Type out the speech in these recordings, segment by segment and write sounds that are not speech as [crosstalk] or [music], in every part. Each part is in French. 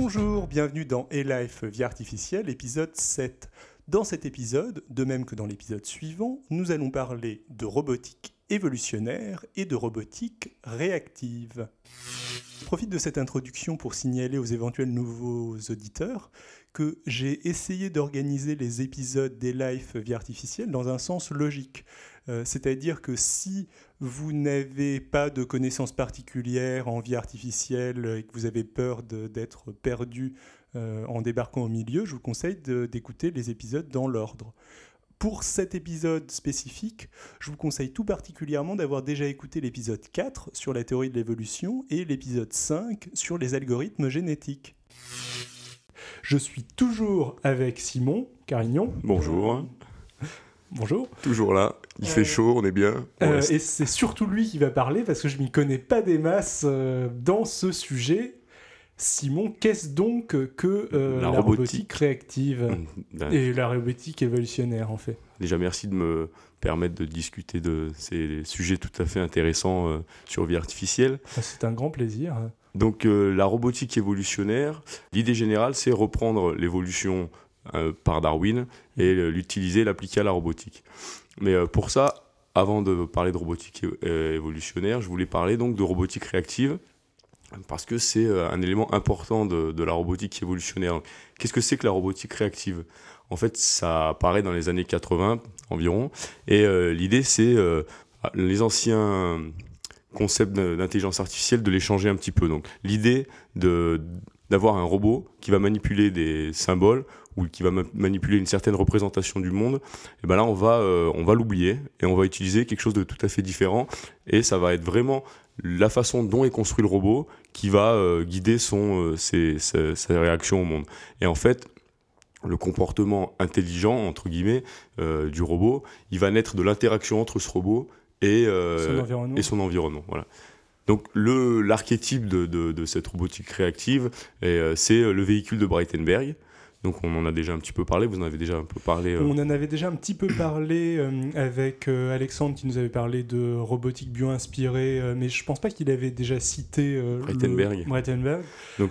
Bonjour, bienvenue dans A-Life Vie Artificielle, épisode 7. Dans cet épisode, de même que dans l'épisode suivant, nous allons parler de robotique évolutionnaire et de robotique réactive. Je profite de cette introduction pour signaler aux éventuels nouveaux auditeurs que j'ai essayé d'organiser les épisodes des lives vie artificielle dans un sens logique. Euh, c'est-à-dire que si vous n'avez pas de connaissances particulières en vie artificielle et que vous avez peur d'être perdu euh, en débarquant au milieu, je vous conseille d'écouter les épisodes dans l'ordre. Pour cet épisode spécifique, je vous conseille tout particulièrement d'avoir déjà écouté l'épisode 4 sur la théorie de l'évolution et l'épisode 5 sur les algorithmes génétiques. Je suis toujours avec Simon Carignon. Bonjour. Bonjour. Toujours là. Il fait euh, chaud, on est bien. Euh, et c'est surtout lui qui va parler parce que je m'y connais pas des masses euh, dans ce sujet. Simon, qu'est-ce donc que la, robotique. réactive mmh, et la robotique évolutionnaire en fait? Déjà, merci de me permettre de discuter de ces sujets tout à fait intéressants sur vie artificielle. Ah, c'est un grand plaisir. Donc, la robotique évolutionnaire, l'idée générale, c'est reprendre l'évolution par Darwin et l'utiliser, l'appliquer à la robotique. Mais euh, pour ça, avant de parler de robotique euh, évolutionnaire, je voulais parler donc de robotique réactive parce que c'est un élément important de, la robotique évolutionnaire. Qu'est-ce que c'est que la robotique réactive? En fait, ça apparaît dans les années 80 environ, et l'idée c'est les anciens concepts d'intelligence artificielle de les changer un petit peu. Donc l'idée de d'avoir un robot qui va manipuler des symboles ou qui va manipuler une certaine représentation du monde, et ben là on va euh, on va l'oublier et on va utiliser quelque chose de tout à fait différent et ça va être vraiment la façon dont est construit le robot qui va euh, guider son euh, ses, sa, réaction au monde. Et en fait, le comportement intelligent entre guillemets du robot, il va naître de l'interaction entre ce robot et son environnement. Et son environnement voilà. Donc l'archétype de, de, de, cette robotique réactive, c'est le véhicule de Breitenberg. Donc on en a déjà un petit peu parlé, vous en avez déjà un peu parlé. Euh. On en avait déjà un petit peu parlé euh, avec euh, Alexandre qui nous avait parlé de robotique bio-inspirée, mais je pense pas qu'il avait déjà cité Breitenberg. Breitenberg. Donc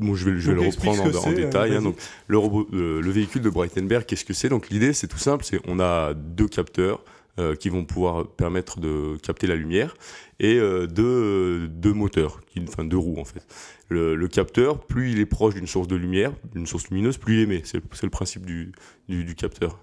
moi, je vais, je vais le reprendre en, détail. Hein. donc, le, robot, le véhicule de Breitenberg, qu'est-ce que c'est? Donc l'idée c'est tout simple, c'est on a deux capteurs qui vont pouvoir permettre de capter la lumière et deux, deux moteurs, enfin deux roues en fait le, capteur, plus il est proche d'une source de lumière, d'une source lumineuse, plus il émet. C'est le principe du, du, capteur.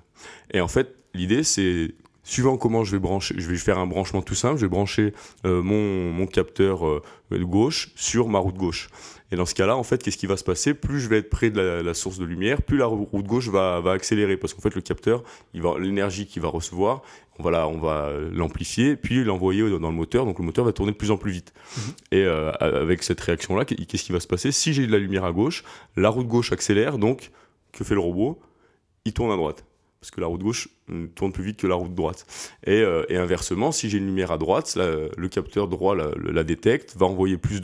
Et en fait, l'idée, c'est suivant comment je vais brancher, je vais faire un branchement tout simple, je vais brancher euh, mon, mon, capteur euh, gauche sur ma route gauche. Et dans ce cas-là, en fait, qu'est-ce qui va se passer? Plus je vais être près de la, source de lumière, plus la route gauche va, va accélérer, parce qu'en fait, le capteur, l'énergie qu'il va recevoir, on va on va l'amplifier, puis l'envoyer dans le moteur, donc le moteur va tourner de plus en plus vite. Mhm. Et euh, avec cette réaction-là, qu'est-ce qui va se passer? Si j'ai de la lumière à gauche, la route gauche accélère, donc que fait le robot? Il tourne à droite parce que la route gauche tourne plus vite que la route droite. Et, euh, inversement, si j'ai une lumière à droite, le capteur droit la, détecte, va envoyer plus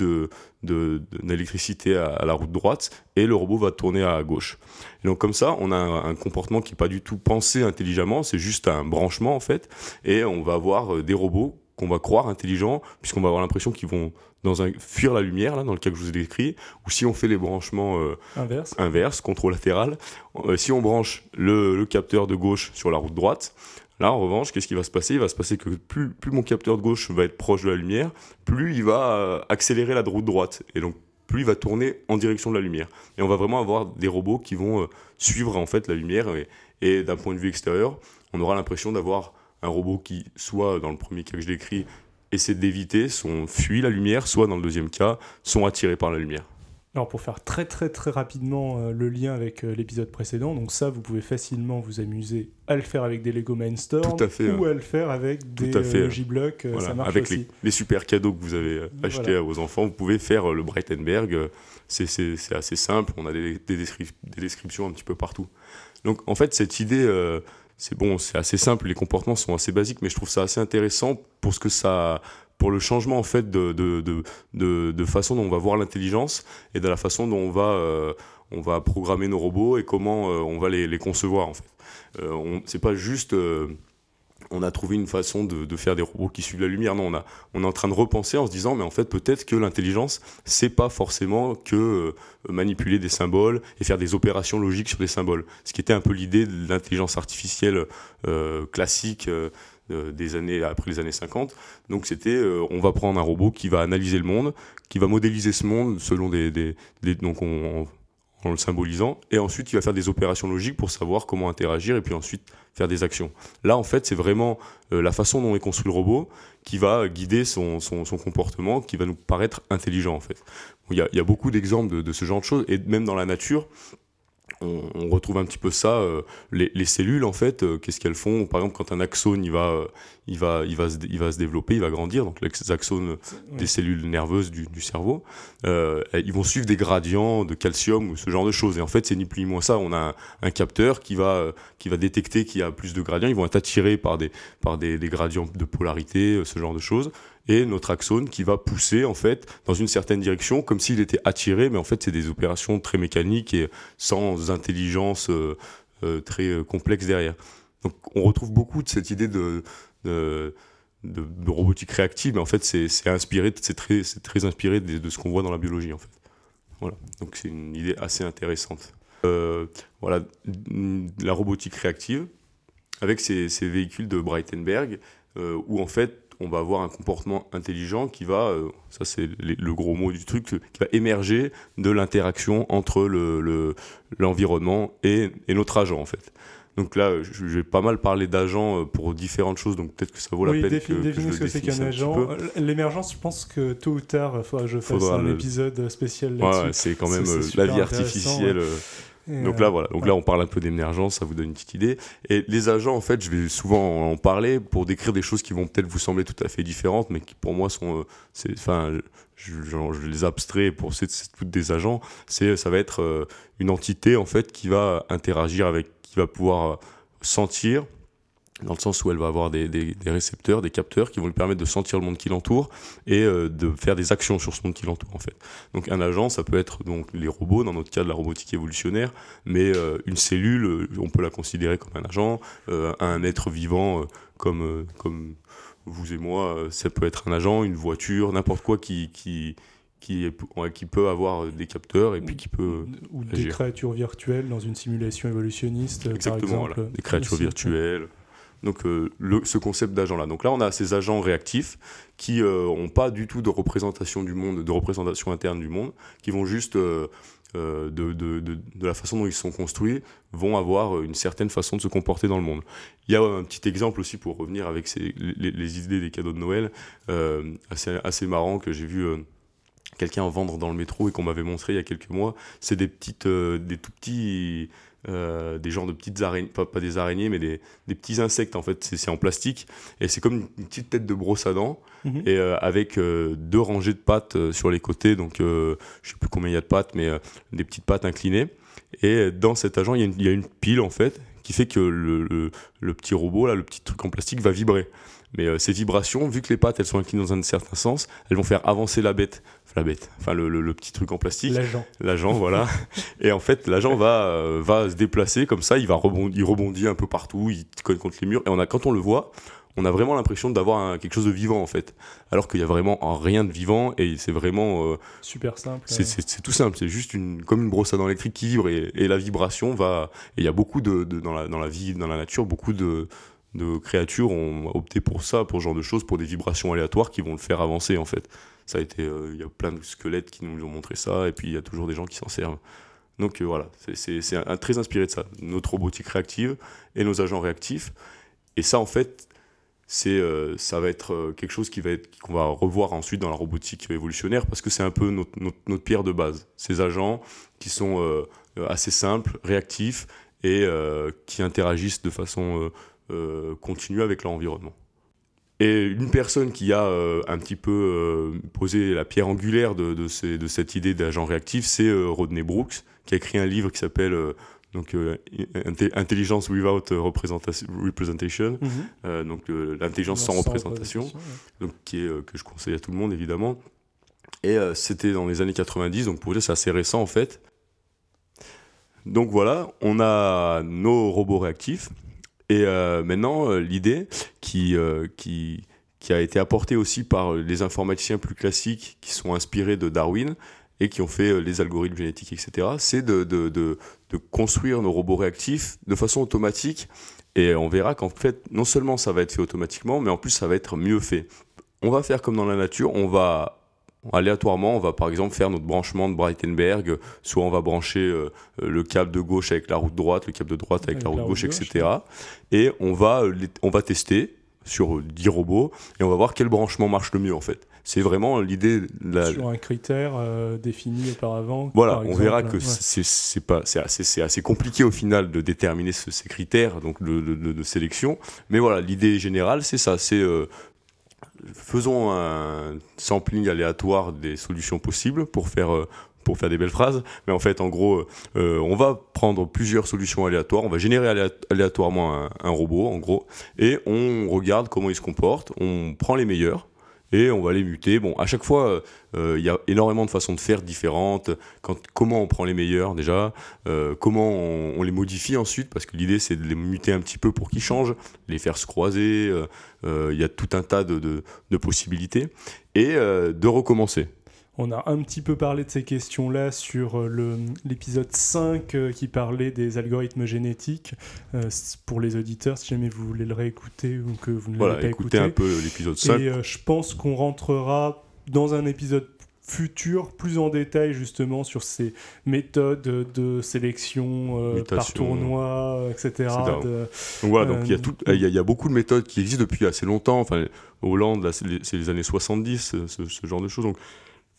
d'électricité à, la route droite, et le robot va tourner à gauche. Donc comme ça, on a un, comportement qui n'est pas du tout pensé intelligemment, c'est juste un branchement en fait, et on va avoir euh, des robots qu'on va croire intelligents, puisqu'on va avoir l'impression qu'ils vont dans un, fuir la lumière, là, dans le cas que je vous ai décrit, ou si on fait les branchements euh, inverse, inverse controlatéral, euh, si on branche le, capteur de gauche sur la route droite, là, en revanche, qu'est-ce qui va se passer? Il va se passer que plus, plus mon capteur de gauche va être proche de la lumière, plus il va euh, accélérer la route droite. Et donc, plus il va tourner en direction de la lumière. Et on va vraiment avoir des robots qui vont suivre en fait la lumière. Et, et d'un point de vue extérieur, on aura l'impression d'avoir un robot qui, soit dans le premier cas que je décris, essaie d'éviter, sont fuit la lumière, soit dans le deuxième cas, sont attirés par la lumière. Alors pour faire très très très rapidement euh, le lien avec euh, l'épisode précédent, donc ça vous pouvez facilement vous amuser à le faire avec des Lego Mindstorm ou à le faire avec des euh, J-Block, ça marche avec aussi. Les, super cadeaux que vous avez achetés à vos enfants, vous pouvez faire le Breitenberg, c'est assez simple, on a des, des, descriptions un petit peu partout. Donc en fait cette idée c'est bon, c'est assez simple, les comportements sont assez basiques, mais je trouve ça assez intéressant pour ce que ça, pour le changement en fait de, de, de, de, façon dont on va voir l'intelligence et de la façon dont on va, euh, on va programmer nos robots et comment euh, on va les, les, concevoir en fait. Euh, c'est pas juste on a trouvé une façon de, faire des robots qui suivent la lumière. Non, on, est en train de repenser en se disant, mais en fait, peut-être que l'intelligence, c'est pas forcément que euh, manipuler des symboles et faire des opérations logiques sur des symboles. Ce qui était un peu l'idée de l'intelligence artificielle euh, classique euh, des années après les années 50. Donc c'était, on va prendre un robot qui va analyser le monde, qui va modéliser ce monde selon des, des, donc on, en le symbolisant, et ensuite il va faire des opérations logiques pour savoir comment interagir, et puis ensuite faire des actions. Là, en fait, c'est vraiment euh, la façon dont est construit le robot qui va guider son, son, comportement, qui va nous paraître intelligent, en fait. Il y, a, y a, beaucoup d'exemples de, de, ce genre de choses, et même dans la nature, on, retrouve un petit peu ça. Euh, les, cellules, en fait, euh, qu'est-ce qu'elles font? Par exemple, quand un axone, il va, euh, il va, il va, se, il va se développer, il va grandir, donc les axones des cellules nerveuses du, cerveau, ils vont suivre des gradients de calcium ou ce genre de choses. Et en fait, c'est ni plus ni moins ça. On a un, capteur qui va, qui va détecter qu'il y a plus de gradients. Ils vont être attirés par des, par des gradients de polarité, ce genre de choses et notre axone qui va pousser en fait dans une certaine direction comme s'il était attiré, mais en fait c'est des opérations très mécaniques et sans intelligence euh, euh, très euh, complexe derrière. Donc on retrouve beaucoup de cette idée de, de, robotique réactive, mais en fait c'est inspiré, c'est très, très inspiré de, ce qu'on voit dans la biologie en fait. Voilà, donc c'est une idée assez intéressante. voilà, la robotique réactive avec ces, véhicules de Breitenberg, où en fait on va avoir un comportement intelligent qui va, euh, ça c'est le gros mot du truc, qui va émerger de l'interaction entre l'environnement le, et, et, notre agent en fait. Donc là, je vais pas mal parler d'agents euh, pour différentes choses, donc peut-être que ça vaut la peine que, je ce que c'est qu'un agent. L'émergence, je pense que tôt ou tard, il faudra que je fasse un épisode spécial là-dessus. Ouais, c'est quand même euh, la vie artificielle. Donc là, voilà. Donc là, on parle un peu d'émergence, ça vous donne une petite idée. Et les agents, en fait, je vais souvent en parler pour décrire des choses qui vont peut-être vous sembler tout à fait différentes, mais qui pour moi sont, euh, enfin, je, je, les abstrais pour c'est toutes des agents. C'est, ça va être euh, une entité en fait qui va interagir avec, qui va pouvoir euh, sentir, dans le sens où elle va avoir des, des, des, récepteurs, des capteurs qui vont lui permettre de sentir le monde qui l'entoure et euh, de faire des actions sur ce monde qui l'entoure en fait. Donc un agent, ça peut être donc les robots dans notre cas de la robotique évolutionnaire, mais euh, une cellule, euh, on peut la considérer comme un agent, un être vivant comme comme vous et moi, ça peut être un agent, une voiture, n'importe quoi qui qui qui, est, qui peut avoir des capteurs et puis qui peut ou des créatures virtuelles dans une simulation évolutionniste Exactement, par exemple. des créatures virtuelles donc euh, ce concept d'agent-là. Donc là, on a ces agents réactifs qui n'ont euh, pas du tout de représentation du monde, de représentation interne du monde, qui vont juste, euh, de, la façon dont ils sont construits, vont avoir une certaine façon de se comporter dans le monde. Il y a un petit exemple aussi pour revenir avec les, idées des cadeaux de Noël, assez, assez marrant que j'ai vu quelqu'un en vendre dans le métro et qu'on m'avait montré il y a quelques mois. C'est des petites, des tout petits euh, des genres de petites araignées, pas, des araignées, mais des, petits insectes en fait. C'est en plastique et c'est comme une petite tête de brosse à dents mhm. et euh, avec euh, deux rangées de pattes sur les côtés. Donc je sais plus combien il y a de pattes, mais des petites pattes inclinées. Et dans cet agent, il y, a une, pile en fait qui fait que le, le, petit robot là, le petit truc en plastique va vibrer. Mais euh, ces vibrations, vu que les pattes elles sont inclinées dans un certain sens, elles vont faire avancer la bête, la bête, enfin le, le, petit truc en plastique. L'agent. L'agent, voilà. [laughs] et en fait, l'agent va euh, va se déplacer comme ça, il va rebondir, il rebondit un peu partout, il colle contre les murs. Et on a, quand on le voit, on a vraiment l'impression d'avoir quelque chose de vivant en fait, alors qu'il y a vraiment rien de vivant et c'est vraiment euh, super simple. C'est tout simple, c'est juste une comme une brosse à dents électrique qui vibre et, et la vibration va. Et il y a beaucoup de, de, dans la dans la vie, dans la nature, beaucoup de de créatures ont opté pour ça, pour ce genre de choses, pour des vibrations aléatoires qui vont le faire avancer en fait. Ça a été, euh, il y a plein de squelettes qui nous ont montré ça, et puis il y a toujours des gens qui s'en servent. Donc euh, voilà, c'est très inspiré de ça, notre robotique réactive et nos agents réactifs. Et ça en fait, c'est euh, ça va être quelque chose qui va être qu'on va revoir ensuite dans la robotique évolutionnaire parce que c'est un peu notre, notre, pierre de base. Ces agents qui sont assez simples, réactifs et qui interagissent de façon euh, continuer avec l'environnement. Et une personne qui a euh, un petit peu euh, posé la pierre angulaire de, de, de cette idée d'agent réactif, c'est Rodney Brooks, qui a écrit un livre qui s'appelle donc Intelligence Without Representation, mhm. donc l'intelligence sans, représentation, donc qui est que je conseille à tout le monde évidemment. Et c'était dans les années 90, donc pour dire c'est assez récent en fait. Donc voilà, on a nos robots réactifs Et maintenant, l'idée qui, qui, qui a été apportée aussi par les informaticiens plus classiques qui sont inspirés de Darwin, et qui ont fait euh, les algorithmes génétiques, etc., c'est de, de, de, de, construire nos robots réactifs de façon automatique. Et on verra qu'en fait, non seulement ça va être fait automatiquement, mais en plus ça va être mieux fait. On va faire comme dans la nature, on va aléatoirement, on va par exemple faire notre branchement de Breitenberg, soit on va brancher euh, le câble de gauche avec la route droite, le câble de droite avec, la route gauche, etc. Et on va, euh, on va tester sur 10 robots et on va voir quel branchement marche le mieux en fait. C'est vraiment l'idée. La... Sur un critère euh, défini auparavant. Voilà, on verra que c'est pas c'est assez, assez, compliqué au final de déterminer ces critères donc de, de, sélection. Mais voilà, l'idée générale c'est ça, c'est euh, faisons un sampling aléatoire des solutions possibles pour faire euh, pour faire des belles phrases, mais en fait, en gros, on va prendre plusieurs solutions aléatoires, on va générer aléatoirement un, robot, en gros, et on regarde comment il se comporte, on prend les meilleurs, et on va les muter. Bon, à chaque fois, euh, il y a énormément de façons de faire différentes. Comment on prend les meilleurs déjà, euh, comment on, les modifie ensuite, parce que l'idée c'est de les muter un petit peu pour qu'ils changent, les faire se croiser. Euh, il y a tout un tas de possibilités et de recommencer. On a un petit peu parlé de ces questions-là sur euh, l'épisode 5 euh, qui parlait des algorithmes génétiques. Euh, pour les auditeurs, si jamais vous voulez le réécouter ou que vous ne l'avez pas écouté. un peu l'épisode 5. Et je pense qu'on rentrera dans un épisode futur plus en détail justement sur ces méthodes de sélection par tournoi, etc. donc voilà, donc il y, a y beaucoup de méthodes qui existent depuis assez longtemps. Enfin, Hollande, c'est les, années 70, ce, ce, genre de choses. Donc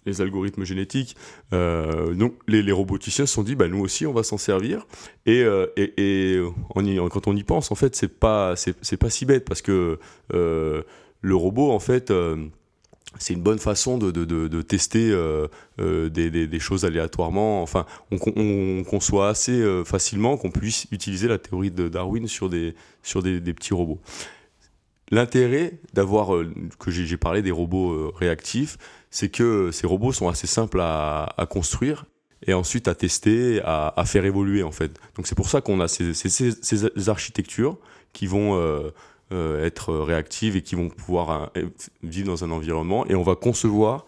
les algorithmes génétiques. Euh, donc les, roboticiens se sont dit, bah, nous aussi, on va s'en servir. Et, euh, et, quand on y pense, en fait, c'est pas, c'est, pas si bête parce que euh, le robot, en fait, c'est une bonne façon de, de, de, tester des, des, choses aléatoirement. Enfin, on, on, conçoit assez facilement qu'on puisse utiliser la théorie de Darwin sur des, sur des petits robots. L'intérêt d'avoir, que j'ai parlé des robots réactifs, c'est que ces robots sont assez simples à, construire et ensuite à tester, à, faire évoluer en fait. Donc c'est pour ça qu'on a ces, architectures qui vont euh, euh, être réactives et qui vont pouvoir euh, vivre dans un environnement et on va concevoir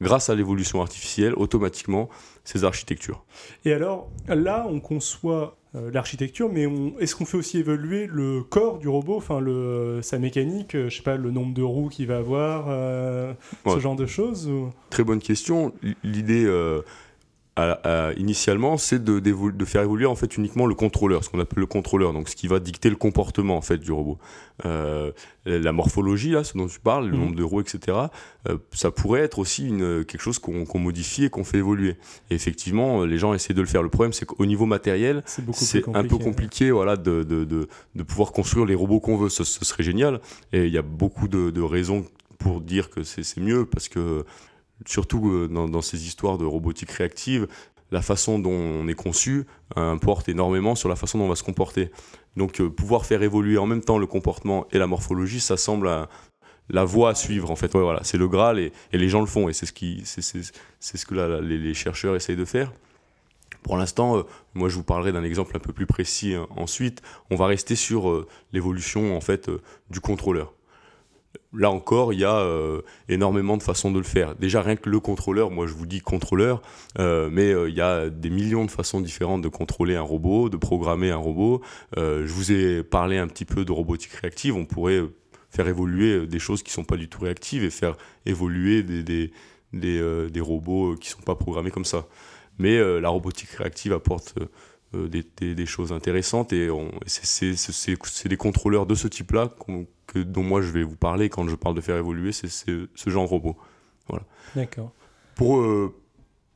grâce à l'évolution artificielle automatiquement ces architectures. Et alors là, on conçoit euh, l'architecture, mais est-ce qu'on fait aussi évoluer le corps du robot, enfin le, sa mécanique, euh, je sais pas, le nombre de roues qu'il va avoir, euh, ce genre de choses Très bonne question. L'idée initialement, c'est de, de, faire évoluer en fait uniquement le contrôleur, ce qu'on appelle le contrôleur, donc ce qui va dicter le comportement en fait du robot. Euh, la morphologie là, ce dont tu parles, le mhm. nombre de roues, etc. Euh, ça pourrait être aussi une, quelque chose qu'on modifie et qu'on fait évoluer. Et effectivement, les gens essaient de le faire. Le problème, c'est qu'au niveau matériel, c'est un peu compliqué, voilà, de, de, de, pouvoir construire les robots qu'on veut. Ce, ce, serait génial. Et il y a beaucoup de, raisons pour dire que c'est mieux parce que surtout euh, dans, ces histoires de robotique réactive, la façon dont on est conçu importe énormément sur la façon dont on va se comporter. Donc euh, pouvoir faire évoluer en même temps le comportement et la morphologie, ça semble la voie à suivre en fait. voilà, c'est le Graal et, les gens le font et c'est ce, que les, chercheurs essayent de faire. Pour l'instant, euh, moi je vous parlerai d'un exemple un peu plus précis ensuite. On va rester sur l'évolution en fait du contrôleur là encore, il y a euh, énormément de façons de le faire. Déjà, rien que le contrôleur, moi je vous dis contrôleur, euh, mais euh, il y a des millions de façons différentes de contrôler un robot, de programmer un robot. je vous ai parlé un petit peu de robotique réactive, on pourrait faire évoluer des choses qui ne sont pas du tout réactives et faire évoluer des, des, des, des robots qui ne sont pas programmés comme ça. Mais la robotique réactive apporte... Des, des, choses intéressantes et c'est des contrôleurs de ce type-là que, dont moi je vais vous parler quand je parle de faire évoluer, c'est ce genre de robot. Voilà. D'accord. Pour, euh,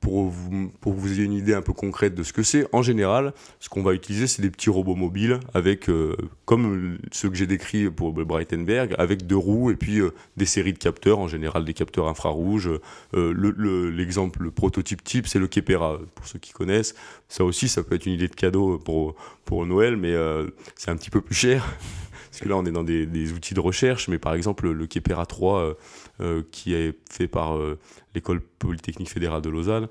pour, vous, pour que vous ayez une idée un peu concrète de ce que c'est, en général, ce qu'on va utiliser, c'est des petits robots mobiles, avec, euh, comme ceux que j'ai décrits pour Breitenberg, avec deux roues et puis euh, des séries de capteurs, en général des capteurs infrarouges. L'exemple, le, prototype type, c'est le Kepera, pour ceux qui connaissent. Ça aussi, ça peut être une idée de cadeau pour, pour Noël, mais c'est un petit peu plus cher. Parce que là, on est dans des, outils de recherche, mais par exemple, le Kepera 3, euh, euh, qui est fait par euh, l'école polytechnique fédérale de Lausanne,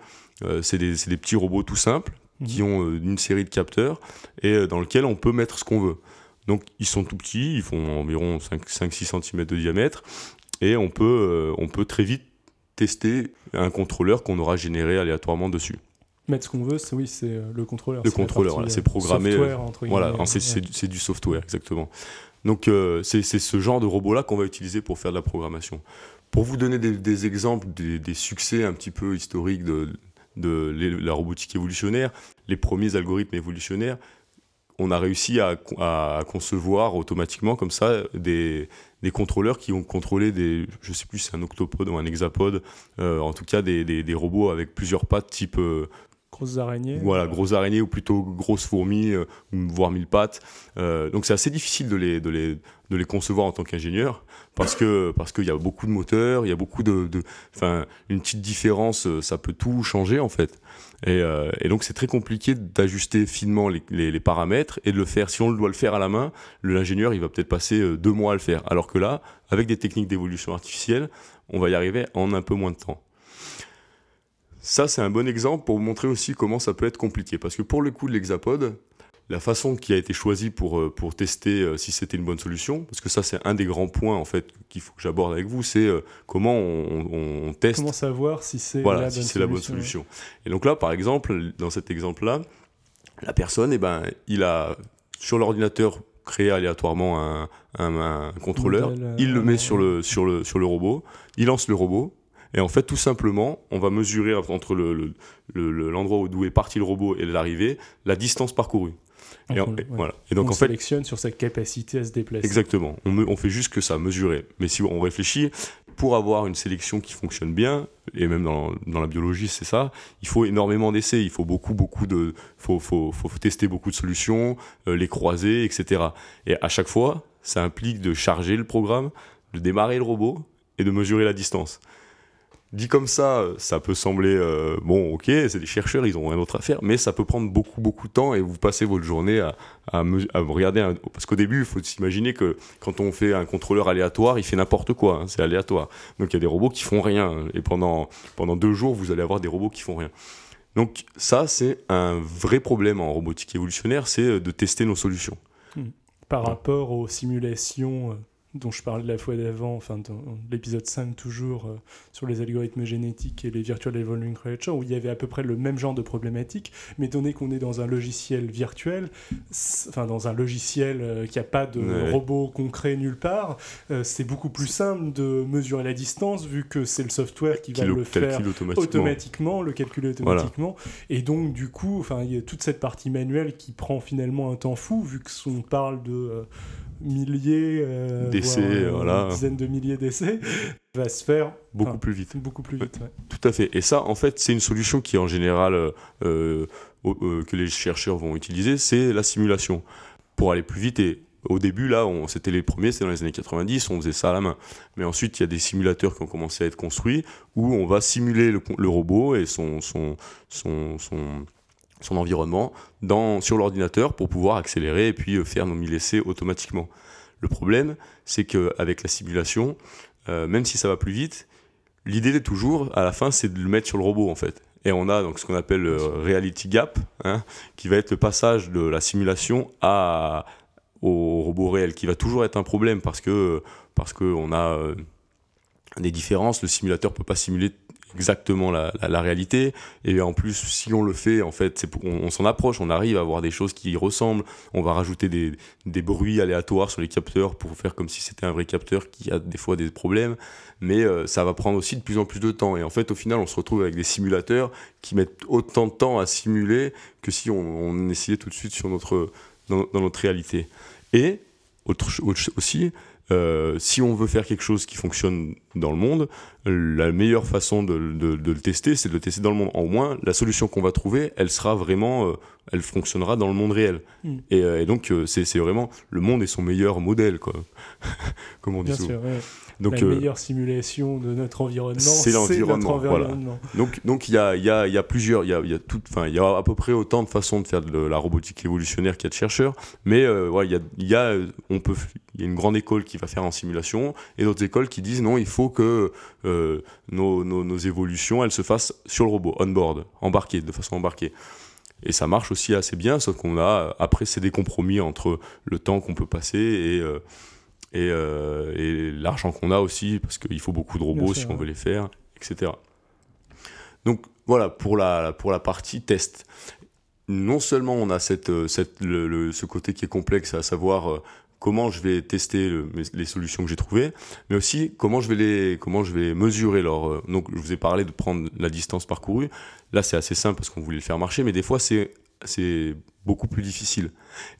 c'est des, des, petits robots tout simples qui mhm. ont une série de capteurs et dans lequel on peut mettre ce qu'on veut. Donc ils sont tout petits, ils font environ 5-6 cm de diamètre, et on peut, on peut très vite tester un contrôleur qu'on aura généré aléatoirement dessus mettre ce qu'on veut, c'est oui, c'est le contrôleur. Le contrôleur, c'est programmé. voilà, c'est du software, exactement. Donc c'est ce genre de robot-là qu'on va utiliser pour faire de la programmation. Pour vous donner des, exemples des, succès un petit peu historiques de, la robotique évolutionnaire, les premiers algorithmes évolutionnaires, on a réussi à, concevoir automatiquement comme ça des, contrôleurs qui ont contrôlé des, je sais plus c'est un octopode ou un hexapode, euh, en tout cas des, robots avec plusieurs pattes type euh, Grosses araignées Voilà, grosses araignées ou plutôt grosses fourmis, euh, voire mille pattes. Euh, donc c'est assez difficile de les, de, les, de les concevoir en tant qu'ingénieur parce que parce qu'il y a beaucoup de moteurs, il y a beaucoup de... Enfin, une petite différence, euh, ça peut tout changer en fait. Et, donc c'est très compliqué d'ajuster finement les, les, paramètres et de le faire. Si on doit le faire à la main, l'ingénieur il va peut-être passer deux mois à le faire. Alors que là, avec des techniques d'évolution artificielle, on va y arriver en un peu moins de temps. Ça, c'est un bon exemple pour vous montrer aussi comment ça peut être compliqué. Parce que pour le coup de l'hexapode, la façon qui a été choisie pour, euh, pour tester euh, si c'était une bonne solution, parce que ça c'est un des grands points en fait qu'il faut que j'aborde avec vous, c'est euh, comment on, teste. Comment savoir si c'est voilà, la, si bonne la bonne solution. Et donc là, par exemple, dans cet exemple-là, la personne, eh ben, il a sur l'ordinateur créé aléatoirement un, un, contrôleur, il le met sur le, sur, le, sur le robot, il lance le robot, et en fait, tout simplement, on va mesurer entre l'endroit le, où est parti le robot et l'arrivée, la distance parcourue. Et, voilà. et donc on en fait, sélectionne sur sa capacité à se déplacer. Exactement. On, on fait juste que ça, mesurer. Mais si on réfléchit, pour avoir une sélection qui fonctionne bien, et même dans, dans la biologie, c'est ça, il faut énormément d'essais, il faut beaucoup, beaucoup de, faut, faut, faut tester beaucoup de solutions, euh, les croiser, etc. Et à chaque fois, ça implique de charger le programme, de démarrer le robot et de mesurer la distance. Dit comme ça, ça peut sembler euh, bon, ok, c'est des chercheurs, ils ont rien d'autre à faire, mais ça peut prendre beaucoup, beaucoup de temps et vous passez votre journée à, à, regarder. Parce qu'au début, il faut s'imaginer que quand on fait un contrôleur aléatoire, il fait n'importe quoi, hein, c'est aléatoire. Donc il y a des robots qui font rien et pendant, pendant deux jours, vous allez avoir des robots qui font rien. Donc ça, c'est un vrai problème en robotique évolutionnaire, c'est euh, de tester nos solutions. Hmm. Par rapport aux simulations euh, dont je parlais la fois d'avant, enfin dans l'épisode 5 toujours, euh, sur les algorithmes génétiques et les virtual evolving creatures, où il y avait à peu près le même genre de problématique, mais donné qu'on est dans un logiciel virtuel, enfin dans un logiciel euh, qui n'a pas de robot concret nulle part, euh, c'est beaucoup plus simple de mesurer la distance, vu que c'est le software qui, va le, faire automatiquement. le calculer automatiquement, et donc du coup, enfin il y a toute cette partie manuelle qui prend finalement un temps fou, vu que on parle de milliers, euh, d'essais, euh, voilà. dizaines de milliers d'essais, [laughs] va se faire beaucoup plus vite. Beaucoup plus vite. Tout à fait. Et ça, en fait, c'est une solution qui, en général, euh, que les chercheurs vont utiliser, c'est la simulation pour aller plus vite. Et au début, là, c'était les premiers, c'était dans les années 90, on faisait ça à la main. Mais ensuite, il y a des simulateurs qui ont commencé à être construits où on va simuler le, le robot et son, son, son, son son environnement dans, sur l'ordinateur pour pouvoir accélérer et puis euh, faire nos mille essais automatiquement. Le problème, c'est qu'avec la simulation, euh, même si ça va plus vite, l'idée est toujours, à la fin, c'est de le mettre sur le robot en fait. Et on a donc ce qu'on appelle le reality gap, hein, qui va être le passage de la simulation à, au robot réel, qui va toujours être un problème parce que parce qu'on a euh, des différences. Le simulateur peut pas simuler exactement la, réalité. Et en plus, si on le fait, en fait, on, s'en approche, on arrive à avoir des choses qui y ressemblent. On va rajouter des, des bruits aléatoires sur les capteurs pour faire comme si c'était un vrai capteur qui a des fois des problèmes. Mais euh, ça va prendre aussi de plus en plus de temps. Et en fait, au final, on se retrouve avec des simulateurs qui mettent autant de temps à simuler que si on, essayait tout de suite sur notre, dans, notre réalité. Et autre, aussi, euh, si on veut faire quelque chose qui fonctionne dans le monde, la meilleure façon de, le tester, c'est de le tester dans le monde. En moins, la solution qu'on va trouver, elle sera vraiment, euh, elle fonctionnera dans le monde réel. Hmm. Euh, et, donc, c'est vraiment le monde est son meilleur modèle, quoi. [laughs] Comme on dit souvent. Donc, la euh, meilleure simulation de notre environnement, c'est l'environnement. Donc, donc il y a, y, a, y a, plusieurs, il y a, y a tout, enfin, il y a à peu près autant de façons de faire de la robotique évolutionnaire qu'il y a de chercheurs, mais euh, il y a, y a, on peut, il y a une grande école qui va faire en simulation et d'autres écoles qui disent non, il faut que euh, nos, nos, nos, évolutions, elles se fassent sur le robot, on board, embarqué, de façon embarquée. Et ça marche aussi assez bien, sauf qu'on a, après, c'est des compromis entre le temps qu'on peut passer et, euh, euh, et, l'argent qu'on a aussi, parce qu'il faut beaucoup de robots si on veut les faire, etc. Donc voilà, pour la, pour la partie test. Non seulement on a cette, cette, ce côté qui est complexe, à savoir comment je vais tester les solutions que j'ai trouvées, mais aussi comment je vais les, comment je vais mesurer leur. Euh, donc, je vous ai parlé de prendre la distance parcourue. Là, c'est assez simple parce qu'on voulait le faire marcher, mais des fois, c'est, c'est beaucoup plus difficile.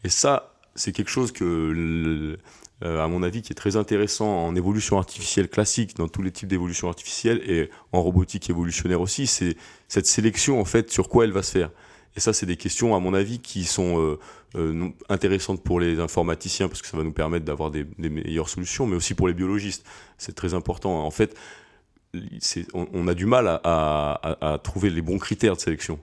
Et ça, c'est quelque chose que, euh, à mon avis, qui est très intéressant en évolution artificielle classique, dans tous les types d'évolution artificielle et en robotique évolutionnaire aussi, c'est cette sélection, en fait, sur quoi elle va se faire. Et ça, c'est des questions, à mon avis, qui sont euh, euh, intéressantes pour les informaticiens, parce que ça va nous permettre d'avoir des, meilleures solutions, mais aussi pour les biologistes. C'est très important. En fait, on, a du mal à, trouver les bons critères de sélection.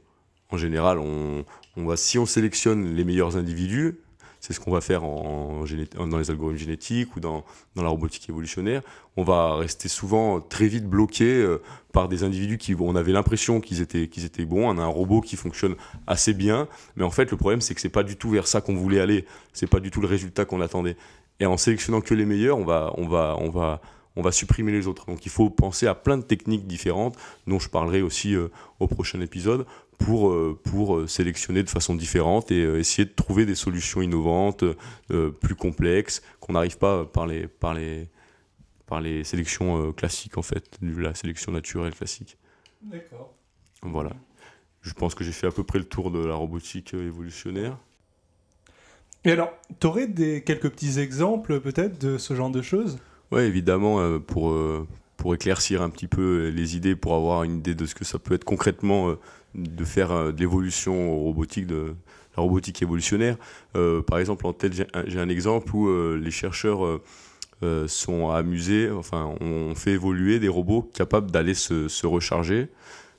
En général, on, on va, si on sélectionne les meilleurs individus, c'est ce qu'on va faire dans les algorithmes génétiques ou dans, la robotique évolutionnaire. On va rester souvent très vite bloqué euh, par des individus qui, on avait l'impression qu'ils étaient, bons. On a un robot qui fonctionne assez bien, mais en fait, le problème, c'est que c'est pas du tout vers ça qu'on voulait aller. C'est pas du tout le résultat qu'on attendait. Et en sélectionnant que les meilleurs, on va supprimer les autres. Donc il faut penser à plein de techniques différentes, dont je parlerai aussi euh, au prochain épisode, pour, euh, pour euh, sélectionner de façon différente et essayer de trouver des solutions innovantes, plus complexes, qu'on n'arrive pas par les, par, les, par les sélections classiques, en fait, la sélection naturelle classique. D'accord. Voilà. Je pense que j'ai fait à peu près le tour de la robotique évolutionnaire. Et alors, tu aurais des, quelques petits exemples peut-être de ce genre de choses? Oui, évidemment, euh, pour, euh, pour éclaircir un petit peu les idées, pour avoir une idée de ce que ça peut être concrètement euh, de faire de l'évolution robotique, de la robotique évolutionnaire. par exemple, en tête, j'ai un, exemple où les chercheurs sont amusés, enfin, on fait évoluer des robots capables d'aller se, se recharger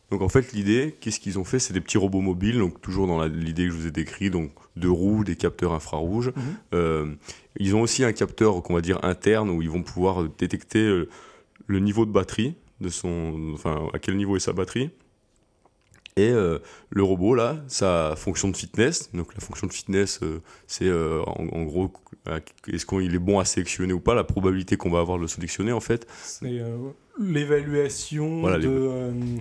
donc en fait, l'idée, qu'est-ce qu'ils ont fait? C'est des petits robots mobiles, donc toujours dans l'idée que je vous ai décrite, donc deux roues, des capteurs infrarouges. Euh, ils ont aussi un capteur qu'on va dire interne où ils vont pouvoir détecter euh, le niveau de batterie de son, enfin à quel niveau est sa batterie. Et euh, le robot là, sa fonction de fitness, donc la fonction de fitness, c'est en, gros est-ce qu'il est bon à sélectionner ou pas, la probabilité qu'on va avoir de le sélectionner en fait. C'est l'évaluation de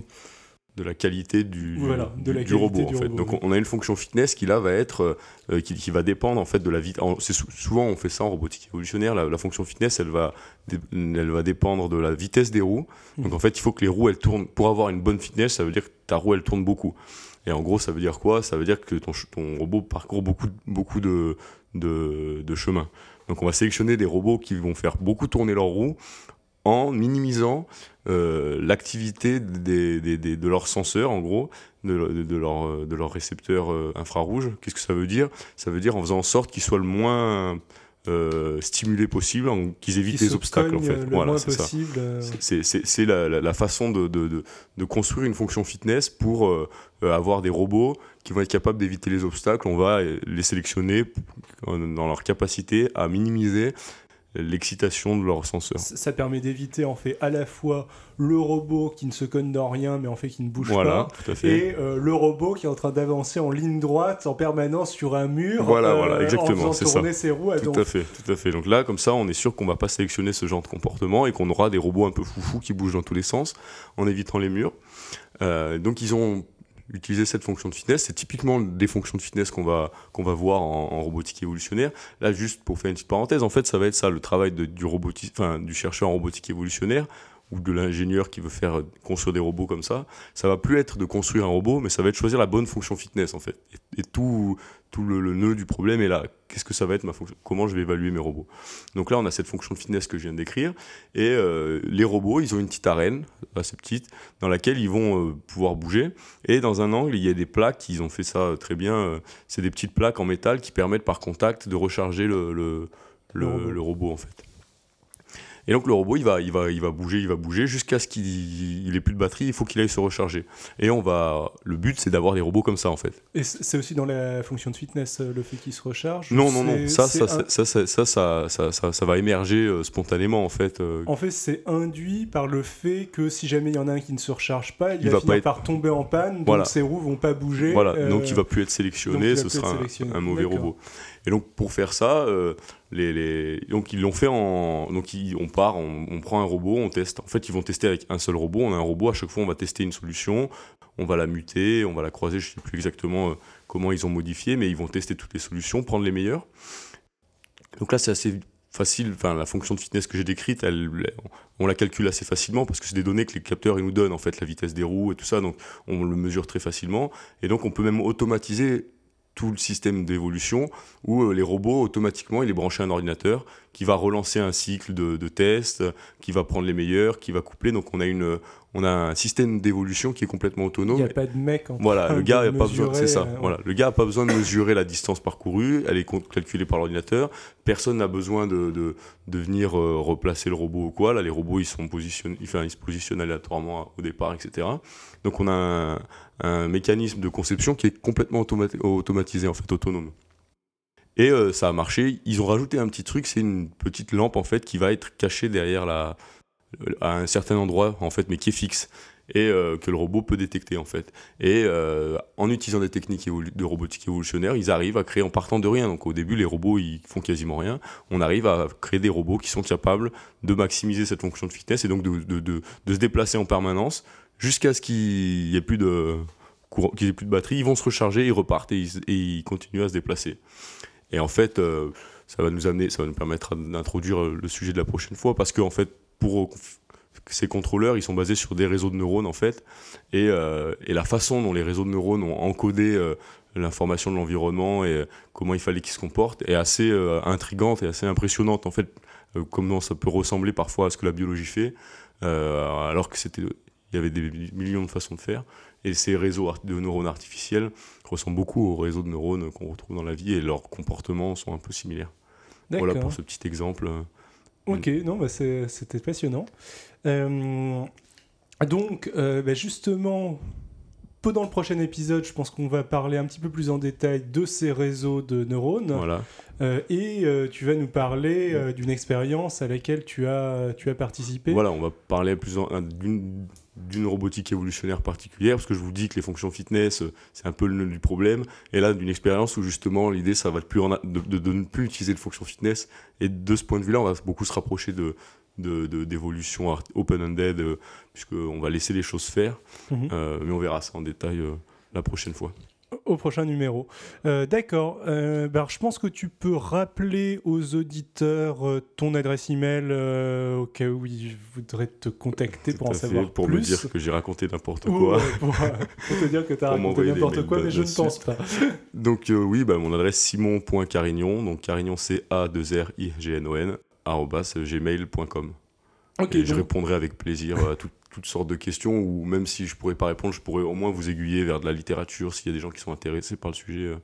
de la qualité du, du, robot en fait. Donc on a une fonction fitness qui là va être euh, qui, qui, va dépendre en fait de la vitesse. Souvent on fait ça en robotique évolutionnaire. La, fonction fitness elle va elle va dépendre de la vitesse des roues. Mmh. Donc en fait il faut que les roues elles tournent pour avoir une bonne fitness. Ça veut dire que ta roue elle tourne beaucoup. Et en gros ça veut dire quoi? Ça veut dire que ton, ton robot parcourt beaucoup beaucoup de, de, de chemin. Donc on va sélectionner des robots qui vont faire beaucoup tourner leurs roues en minimisant euh, l'activité de leurs senseurs, en gros, de, de leurs de leur récepteurs euh, infrarouges. Qu'est-ce que ça veut dire? Ça veut dire en faisant en sorte qu'ils soient le moins euh, stimulés possible, qu'ils évitent les obstacles en fait. voilà, c'est ça. C'est la, la, façon de, de, de, construire une fonction fitness pour avoir des robots qui vont être capables d'éviter les obstacles. On va les sélectionner dans leur capacité à minimiser l'excitation de leur senseur. Ça permet d'éviter en fait à la fois le robot qui ne se conne dans rien mais en fait qui ne bouge pas et euh, le robot qui est en train d'avancer en ligne droite en permanence sur un mur voilà, voilà, euh, exactement, c'est ça. ses roues à tout à fait tout à fait donc là comme ça on est sûr qu'on va pas sélectionner ce genre de comportement et qu'on aura des robots un peu foufou qui bougent dans tous les sens en évitant les murs euh, donc ils ont utiliser cette fonction de fitness. C'est typiquement des fonctions de fitness qu'on va, qu'on va voir en, robotique évolutionnaire. Là, juste pour faire une petite parenthèse, en fait, ça va être ça, le travail du, enfin, du chercheur en robotique évolutionnaire ou de l'ingénieur qui veut faire construire des robots comme ça, ça va plus être de construire un robot, mais ça va être choisir la bonne fonction fitness en fait. Et, tout, tout le, nœud du problème est là. Qu'est-ce que ça va être ma fonction? Comment je vais évaluer mes robots? Donc là, on a cette fonction de fitness que je viens de décrire. Et euh, les robots, ils ont une petite arène, assez petite, dans laquelle ils vont euh, pouvoir bouger. Et dans un angle, il y a des plaques, ils ont fait ça très bien. Euh, c'est des petites plaques en métal qui permettent par contact de recharger le, le, le, robot. le robot en fait. Et donc le robot, il va, il va, il va bouger, il va bouger jusqu'à ce qu'il ait plus de batterie. Il faut qu'il aille se recharger. Et on va, le but, c'est d'avoir des robots comme ça en fait. Et c'est aussi dans la fonction de fitness le fait qu'il se recharge. Non, non, non. Ça, ça, ça, ça, ça, ça, ça, va émerger spontanément en fait. En fait, c'est induit par le fait que si jamais il y en a un qui ne se recharge pas, il, va, finir par tomber en panne. Donc ses roues vont pas bouger. Voilà. Donc il va plus être sélectionné. Ce sera un, un, mauvais robot. Et donc pour faire ça, donc ils l'ont fait en donc on part on, prend un robot on teste. En fait ils vont tester avec un seul robot. On a un robot à chaque fois on va tester une solution. On va la muter on va la croiser je sais plus exactement euh, comment ils ont modifié mais ils vont tester toutes les solutions prendre les meilleures. Donc là c'est assez facile enfin la fonction de fitness que j'ai décrite on la calcule assez facilement parce que c'est des données que les capteurs ils nous donnent en fait la vitesse des roues et tout ça. Donc on le mesure très facilement. Et donc on peut même automatiser tout le système d'évolution où euh, les robots, automatiquement, il est branché à un ordinateur qui va relancer un cycle de, de tests, qui va prendre les meilleurs, qui va coupler. Donc on a, une, on a un système d'évolution qui est complètement autonome. Il n'y a pas de mec en Voilà, le gars n'a pas besoin, c'est ça. Euh, voilà, le gars a pas besoin de mesurer la distance parcourue, elle est calculée par l'ordinateur. Personne n'a besoin de, de, de venir euh, replacer le robot ou quoi. Là, les robots, ils, sont positionnés, enfin, ils se positionnent aléatoirement au départ, etc. Donc on a un, un mécanisme de conception qui est complètement automatisé, en fait, autonome. Et euh, ça a marché. Ils ont rajouté un petit truc, c'est une petite lampe en fait qui va être cachée derrière la, à un certain endroit en fait, mais qui est fixe et euh, que le robot peut détecter en fait. Et euh, en utilisant des techniques de robotique évolutionnaire, ils arrivent à créer en partant de rien. Donc au début, les robots ils font quasiment rien. On arrive à créer des robots qui sont capables de maximiser cette fonction de fitness et donc de, de, de, de se déplacer en permanence jusqu'à ce qu'il n'y ait plus de qu'ils plus de batterie, ils vont se recharger, ils repartent et ils, continuent à se déplacer. Et en fait, euh, ça va nous amener, ça va nous permettre d'introduire le sujet de la prochaine fois, parce qu'en fait, pour ces contrôleurs, ils sont basés sur des réseaux de neurones en fait, et, euh, la façon dont les réseaux de neurones ont encodé euh, l'information de l'environnement et comment il fallait qu'ils se comportent est assez intrigante et assez impressionnante en fait, comment ça peut ressembler parfois à ce que la biologie fait, alors que c'était il y avait des millions de façons de faire. Et ces réseaux de neurones artificiels ressemblent beaucoup aux réseaux de neurones qu'on retrouve dans la vie et leurs comportements sont un peu similaires. Voilà pour ce petit exemple. Ok, non, bah c'était passionnant. Euh, donc, euh, bah justement, dans le prochain épisode, je pense qu'on va parler un petit peu plus en détail de ces réseaux de neurones. Voilà. Euh, et euh, tu vas nous parler euh, d'une expérience à laquelle tu as, tu as participé. Voilà, on va parler plus d'une robotique évolutionnaire particulière, parce que je vous dis que les fonctions fitness, c'est un peu le nœud du problème. Et là, d'une expérience où justement l'idée, ça va être plus de, de, ne plus utiliser de fonctions fitness. Et de ce point de vue-là, on va beaucoup se rapprocher de, d'évolution de, de, open ended, euh, puisqu'on va laisser les choses faire. Mhm. Euh, mais on verra ça en détail euh, la prochaine fois. Au prochain numéro. Euh, d'accord. Ben je pense que tu peux rappeler aux auditeurs ton adresse email au cas où ils voudraient te contacter pour en savoir plus. Pour me dire que j'ai raconté n'importe quoi. pour, pour, te dire que tu as [laughs] raconté n'importe quoi, mais je ne pense pas. donc oui, bah, mon adresse simon.carignon, donc carignon C-A-2-R-I-G-N-O-N, gmail.com. Et je répondrai avec plaisir à tout, toutes sortes de questions, ou même si je pourrais pas répondre, je pourrais au moins vous aiguiller vers de la littérature s'il y a des gens qui sont intéressés par le sujet. Euh.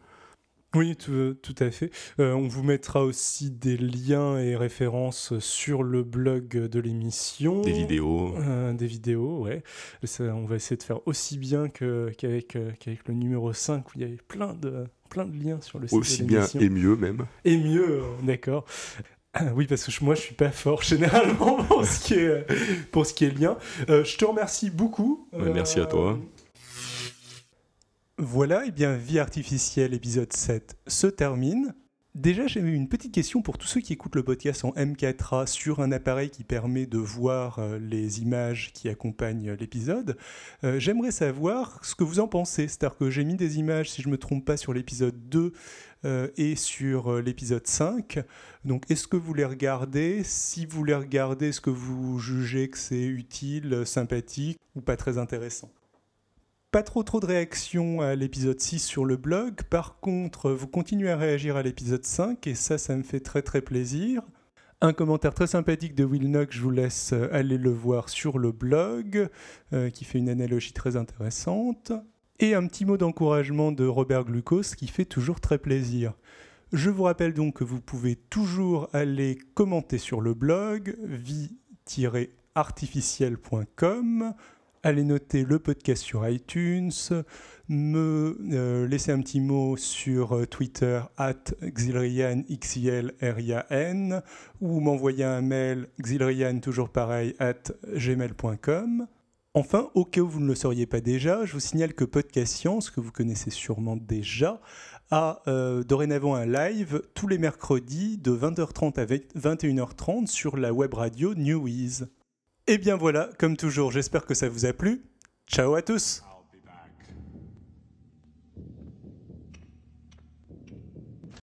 Oui, tout, tout, à fait. Euh, on vous mettra aussi des liens et références sur le blog de l'émission. Des vidéos. Euh, des vidéos, ouais. On va essayer de faire aussi bien qu'avec qu le numéro 5 où il y avait plein de, plein de liens sur le site. Aussi bien et mieux même. Et mieux, d'accord. [clears throat] Oui, parce que moi, je suis pas fort [laughs] généralement pour ce qui est, pour ce qui est lien. Euh, je te remercie beaucoup. merci à toi. Voilà, et bien, Vie artificielle, épisode 7 se termine. Déjà, j'avais une petite question pour tous ceux qui écoutent le podcast en M4A sur un appareil qui permet de voir euh, les images qui accompagnent l'épisode. Euh, j'aimerais savoir ce que vous en pensez. C'est-à-dire que j'ai mis des images, si je ne me trompe pas, sur l'épisode 2 euh, et sur l'épisode 5. Donc, est-ce que vous les regardez? Si vous les regardez, est-ce que vous jugez que c'est utile, sympathique ou pas très intéressant? Pas trop trop de réactions à l'épisode 6 sur le blog. Par contre, vous continuez à réagir à l'épisode 5 et ça, ça me fait très très plaisir. Un commentaire très sympathique de Will Knock, je vous laisse euh, aller le voir sur le blog, euh, qui fait une analogie très intéressante. Et un petit mot d'encouragement de Robert Glucose qui fait toujours très plaisir. Je vous rappelle donc que vous pouvez toujours aller commenter sur le blog vie-artificielle.com, aller noter le podcast sur iTunes, me euh, laisser un petit mot sur euh, Twitter at xilrian, ou m'envoyer un mail xilrian, toujours pareil, at gmail.com. Enfin, au cas où vous ne le sauriez pas déjà, je vous signale que Podcast Science, que vous connaissez sûrement déjà, a euh, dorénavant un live tous les mercredis de 20h30 à 21h30 sur la web radio Newiz. Et bien voilà, comme toujours, j'espère que ça vous a plu. Ciao à tous